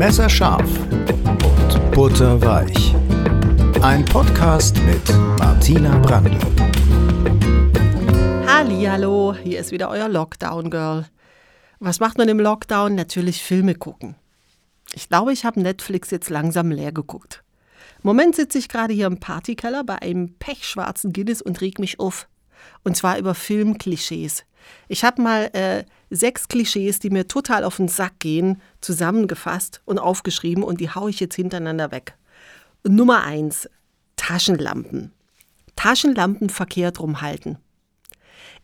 Messerscharf und Butterweich. Ein Podcast mit Martina Brandl. Hallo, hier ist wieder euer Lockdown Girl. Was macht man im Lockdown? Natürlich Filme gucken. Ich glaube, ich habe Netflix jetzt langsam leer geguckt. Im Moment sitze ich gerade hier im Partykeller bei einem pechschwarzen Guinness und reg mich auf. Und zwar über Filmklischees. Ich habe mal äh, sechs Klischees, die mir total auf den Sack gehen, zusammengefasst und aufgeschrieben und die haue ich jetzt hintereinander weg. Nummer eins: Taschenlampen. Taschenlampen verkehrt rumhalten.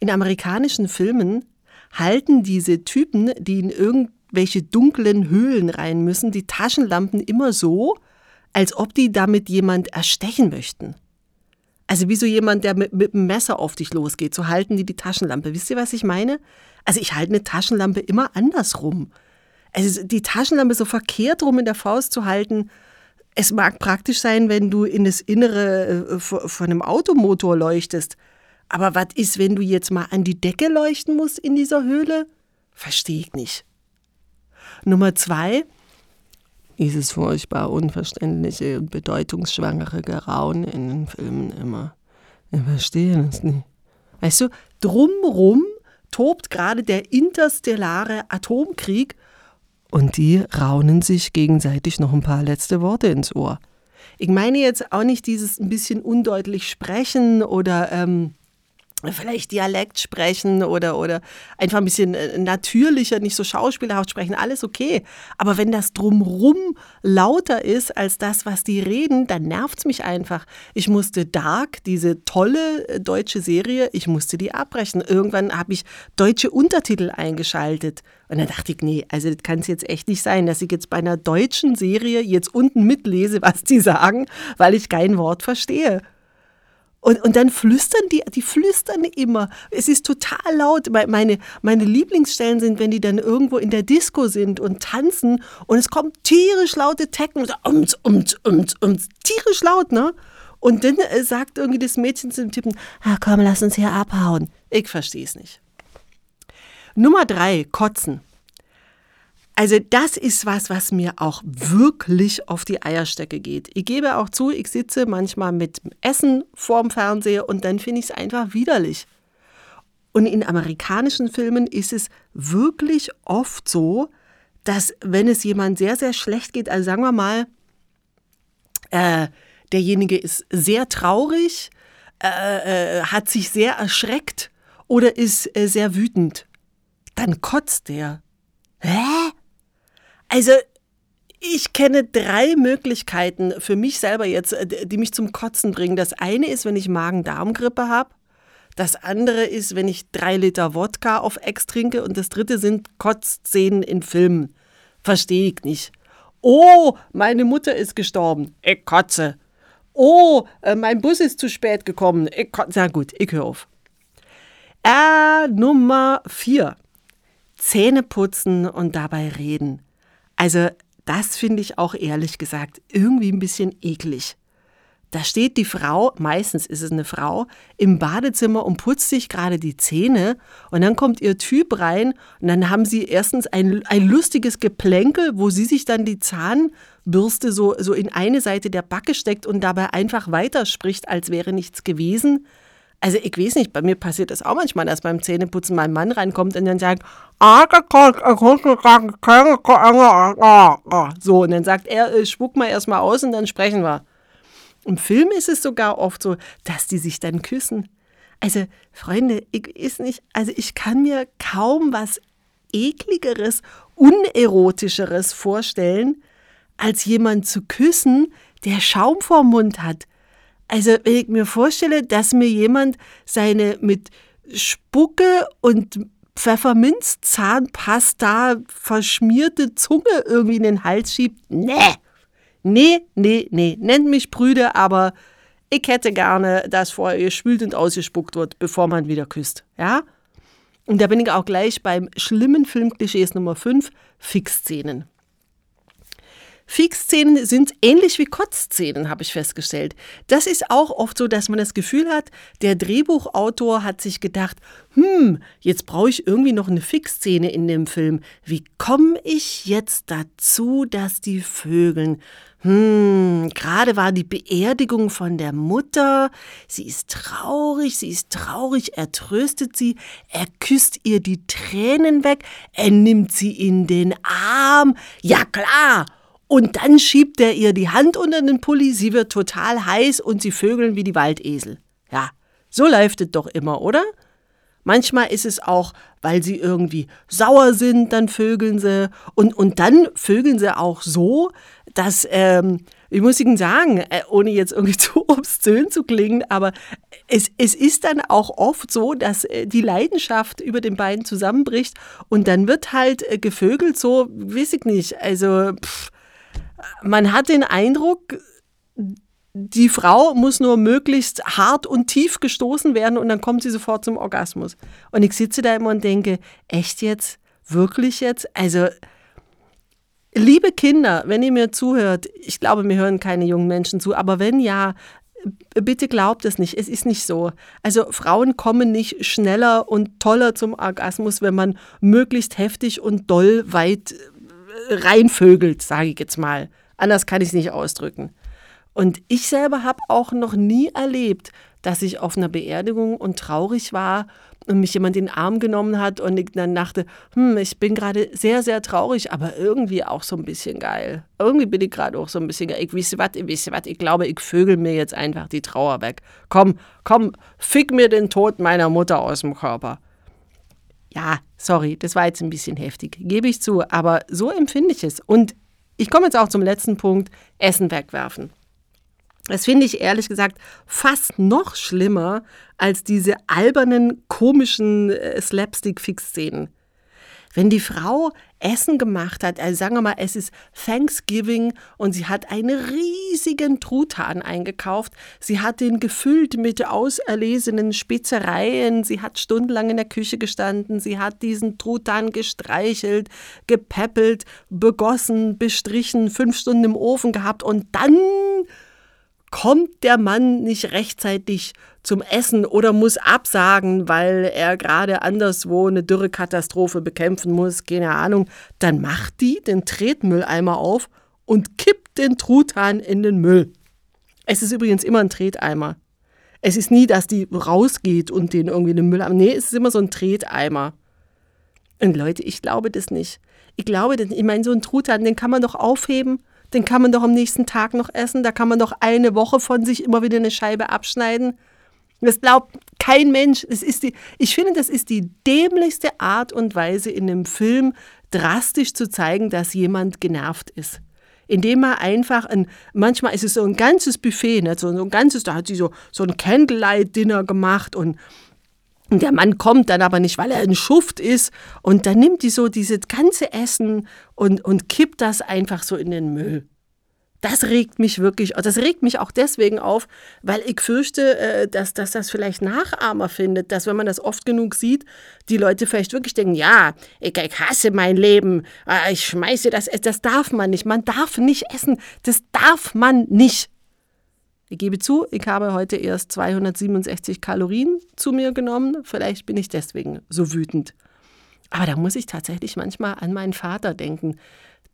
In amerikanischen Filmen halten diese Typen, die in irgendwelche dunklen Höhlen rein müssen, die Taschenlampen immer so, als ob die damit jemand erstechen möchten. Also wie so jemand, der mit, mit einem Messer auf dich losgeht, so halten die die Taschenlampe. Wisst ihr, was ich meine? Also ich halte eine Taschenlampe immer andersrum. Also die Taschenlampe so verkehrt rum in der Faust zu halten, es mag praktisch sein, wenn du in das Innere äh, von einem Automotor leuchtest. Aber was ist, wenn du jetzt mal an die Decke leuchten musst in dieser Höhle? Verstehe ich nicht. Nummer zwei, dieses furchtbar unverständliche und bedeutungsschwangere Gerauen in den Filmen immer. Ich verstehe das nicht. Weißt du, drumrum tobt gerade der interstellare Atomkrieg und die raunen sich gegenseitig noch ein paar letzte Worte ins Ohr. Ich meine jetzt auch nicht dieses ein bisschen undeutlich sprechen oder ähm, vielleicht Dialekt sprechen oder, oder einfach ein bisschen äh, natürlicher, nicht so schauspielerhaft sprechen, alles okay. Aber wenn das drumrum lauter ist als das, was die reden, dann nervt es mich einfach. Ich musste Dark, diese tolle äh, deutsche Serie, ich musste die abbrechen. Irgendwann habe ich deutsche Untertitel eingeschaltet. Und dann dachte ich, nee, also das kann es jetzt echt nicht sein, dass ich jetzt bei einer deutschen Serie jetzt unten mitlese, was die sagen, weil ich kein Wort verstehe. Und, und dann flüstern die, die flüstern immer. Es ist total laut. Meine, meine Lieblingsstellen sind, wenn die dann irgendwo in der Disco sind und tanzen und es kommt tierisch laute Tecken und ums, ums, ums, tierisch laut, ne? Und dann äh, sagt irgendwie das Mädchen zu dem Typen, ah, komm, lass uns hier abhauen. Ich verstehe es nicht. Nummer drei, Kotzen. Also das ist was, was mir auch wirklich auf die Eierstöcke geht. Ich gebe auch zu, ich sitze manchmal mit Essen vorm Fernseher und dann finde ich es einfach widerlich. Und in amerikanischen Filmen ist es wirklich oft so, dass wenn es jemand sehr, sehr schlecht geht, also sagen wir mal, äh, derjenige ist sehr traurig, äh, äh, hat sich sehr erschreckt oder ist äh, sehr wütend, dann kotzt der. Hä? Also ich kenne drei Möglichkeiten für mich selber jetzt, äh, die mich zum Kotzen bringen. Das eine ist, wenn ich Magen-Darm-Grippe habe. Das andere ist, wenn ich drei Liter Wodka auf Ex trinke. Und das dritte sind Kotzszenen in Filmen. Verstehe ich nicht. Oh, meine Mutter ist gestorben. Ich kotze. Oh, äh, mein Bus ist zu spät gekommen. Ich kotze. Na gut, ich höre auf. Äh, Nummer vier. Zähne putzen und dabei reden. Also das finde ich auch ehrlich gesagt irgendwie ein bisschen eklig. Da steht die Frau, meistens ist es eine Frau, im Badezimmer und putzt sich gerade die Zähne und dann kommt ihr Typ rein und dann haben sie erstens ein, ein lustiges Geplänkel, wo sie sich dann die Zahnbürste so, so in eine Seite der Backe steckt und dabei einfach weiterspricht, als wäre nichts gewesen. Also ich weiß nicht, bei mir passiert das auch manchmal, dass beim Zähneputzen mein Mann reinkommt und dann sagt, so, und dann sagt er, äh, spuck mal erstmal aus und dann sprechen wir. Im Film ist es sogar oft so, dass die sich dann küssen. Also, Freunde, ich ist nicht, also ich kann mir kaum was ekligeres, unerotischeres vorstellen, als jemand zu küssen, der Schaum vorm Mund hat also wenn ich mir vorstelle, dass mir jemand seine mit Spucke und Pfefferminzzahnpasta verschmierte Zunge irgendwie in den Hals schiebt, nee, nee, nee, nee, nennt mich Brüder, aber ich hätte gerne, dass vorher gespült und ausgespuckt wird, bevor man wieder küsst, ja? Und da bin ich auch gleich beim schlimmen Filmklischees Nummer 5, Fixszenen. Fixszenen sind ähnlich wie Kotzszenen, habe ich festgestellt. Das ist auch oft so, dass man das Gefühl hat, der Drehbuchautor hat sich gedacht, hm, jetzt brauche ich irgendwie noch eine Fixszene in dem Film. Wie komme ich jetzt dazu, dass die Vögeln hm, gerade war die Beerdigung von der Mutter. Sie ist traurig, sie ist traurig, er tröstet sie, er küsst ihr die Tränen weg, er nimmt sie in den Arm. Ja klar, und dann schiebt er ihr die Hand unter den Pulli, sie wird total heiß und sie vögeln wie die Waldesel. Ja, so läuft es doch immer, oder? Manchmal ist es auch, weil sie irgendwie sauer sind, dann vögeln sie. Und, und dann vögeln sie auch so, dass, ähm, ich muss Ihnen sagen, äh, ohne jetzt irgendwie zu obszön zu klingen, aber es, es ist dann auch oft so, dass äh, die Leidenschaft über den beiden zusammenbricht und dann wird halt äh, gevögelt so, weiß ich nicht, also pff, man hat den Eindruck, die Frau muss nur möglichst hart und tief gestoßen werden und dann kommt sie sofort zum Orgasmus. Und ich sitze da immer und denke, echt jetzt? Wirklich jetzt? Also, liebe Kinder, wenn ihr mir zuhört, ich glaube, mir hören keine jungen Menschen zu, aber wenn ja, bitte glaubt es nicht, es ist nicht so. Also Frauen kommen nicht schneller und toller zum Orgasmus, wenn man möglichst heftig und doll weit reinvögelt, sage ich jetzt mal. Anders kann ich es nicht ausdrücken. Und ich selber habe auch noch nie erlebt, dass ich auf einer Beerdigung und traurig war und mich jemand in den Arm genommen hat und ich dann dachte, hm, ich bin gerade sehr, sehr traurig, aber irgendwie auch so ein bisschen geil. Irgendwie bin ich gerade auch so ein bisschen geil. Ich weiß was, ich weiß was, ich glaube, ich vögel mir jetzt einfach die Trauer weg. Komm, komm, fick mir den Tod meiner Mutter aus dem Körper. Ja, sorry, das war jetzt ein bisschen heftig, gebe ich zu, aber so empfinde ich es. Und ich komme jetzt auch zum letzten Punkt, Essen wegwerfen. Das finde ich ehrlich gesagt fast noch schlimmer als diese albernen, komischen äh, Slapstick-Fix-Szenen. Wenn die Frau Essen gemacht hat, also sagen wir mal, es ist Thanksgiving und sie hat einen riesigen Truthahn eingekauft, sie hat den gefüllt mit auserlesenen Spezereien, sie hat stundenlang in der Küche gestanden, sie hat diesen Truthahn gestreichelt, gepäppelt, begossen, bestrichen, fünf Stunden im Ofen gehabt und dann kommt der Mann nicht rechtzeitig zum Essen oder muss absagen, weil er gerade anderswo eine Dürrekatastrophe bekämpfen muss, keine Ahnung, dann macht die den Tretmülleimer auf und kippt den Truthahn in den Müll. Es ist übrigens immer ein Treteimer. Es ist nie, dass die rausgeht und den irgendwie in den Müll. Nee, es ist immer so ein Treteimer. Und Leute, ich glaube das nicht. Ich glaube, ich meine, so ein Truthahn, den kann man doch aufheben den kann man doch am nächsten Tag noch essen. Da kann man doch eine Woche von sich immer wieder eine Scheibe abschneiden. Das glaubt kein Mensch. Das ist die, ich finde, das ist die dämlichste Art und Weise in einem Film drastisch zu zeigen, dass jemand genervt ist. Indem er einfach ein, manchmal ist es so ein ganzes Buffet, ne? so, ein ganzes, da hat sie so, so ein Candlelight-Dinner gemacht und und der Mann kommt dann aber nicht, weil er ein Schuft ist. Und dann nimmt die so dieses ganze Essen und, und kippt das einfach so in den Müll. Das regt mich wirklich, das regt mich auch deswegen auf, weil ich fürchte, äh, dass, dass das vielleicht Nachahmer findet, dass wenn man das oft genug sieht, die Leute vielleicht wirklich denken, ja, ich, ich hasse mein Leben, äh, ich schmeiße das, das darf man nicht, man darf nicht essen, das darf man nicht. Ich gebe zu, ich habe heute erst 267 Kalorien zu mir genommen. Vielleicht bin ich deswegen so wütend. Aber da muss ich tatsächlich manchmal an meinen Vater denken,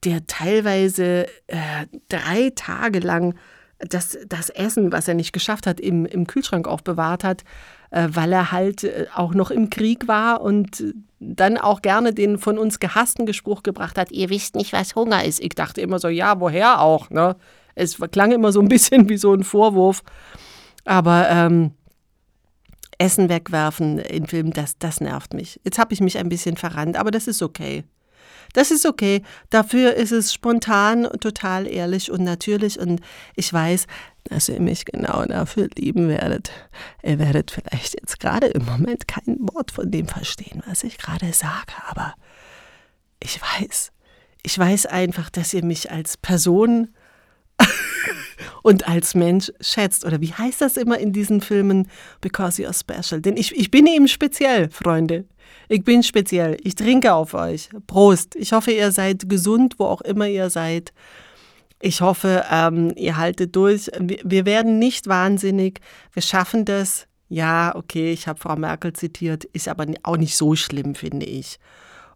der teilweise äh, drei Tage lang das, das Essen, was er nicht geschafft hat, im, im Kühlschrank aufbewahrt hat, äh, weil er halt äh, auch noch im Krieg war und dann auch gerne den von uns gehassten Gespruch gebracht hat, ihr wisst nicht, was Hunger ist. Ich dachte immer so, ja, woher auch? Ne? Es klang immer so ein bisschen wie so ein Vorwurf. Aber ähm, Essen wegwerfen in Filmen, das, das nervt mich. Jetzt habe ich mich ein bisschen verrannt, aber das ist okay. Das ist okay. Dafür ist es spontan, total ehrlich und natürlich. Und ich weiß, dass ihr mich genau dafür lieben werdet. Ihr werdet vielleicht jetzt gerade im Moment kein Wort von dem verstehen, was ich gerade sage, aber ich weiß. Ich weiß einfach, dass ihr mich als Person und als Mensch schätzt. Oder wie heißt das immer in diesen Filmen? Because you're special. Denn ich, ich bin eben speziell, Freunde. Ich bin speziell. Ich trinke auf euch. Prost. Ich hoffe, ihr seid gesund, wo auch immer ihr seid. Ich hoffe, ähm, ihr haltet durch. Wir, wir werden nicht wahnsinnig. Wir schaffen das. Ja, okay, ich habe Frau Merkel zitiert, ist aber auch nicht so schlimm, finde ich.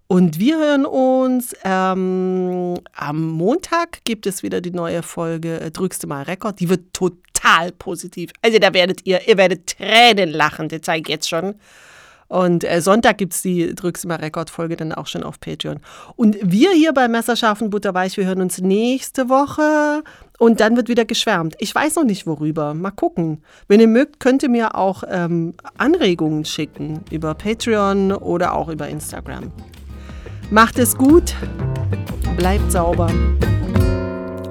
Und wir hören uns ähm, am Montag gibt es wieder die neue Folge äh, Drückst du mal Rekord. Die wird total positiv. Also da werdet ihr, ihr werdet Tränen lachen, das zeige ich jetzt schon. Und äh, Sonntag gibt es die Drückst du mal Rekord-Folge dann auch schon auf Patreon. Und wir hier bei Messerscharfen Butterweich, wir hören uns nächste Woche und dann wird wieder geschwärmt. Ich weiß noch nicht worüber. Mal gucken. Wenn ihr mögt, könnt ihr mir auch ähm, Anregungen schicken über Patreon oder auch über Instagram. Macht es gut, bleibt sauber.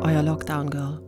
Euer Lockdown Girl.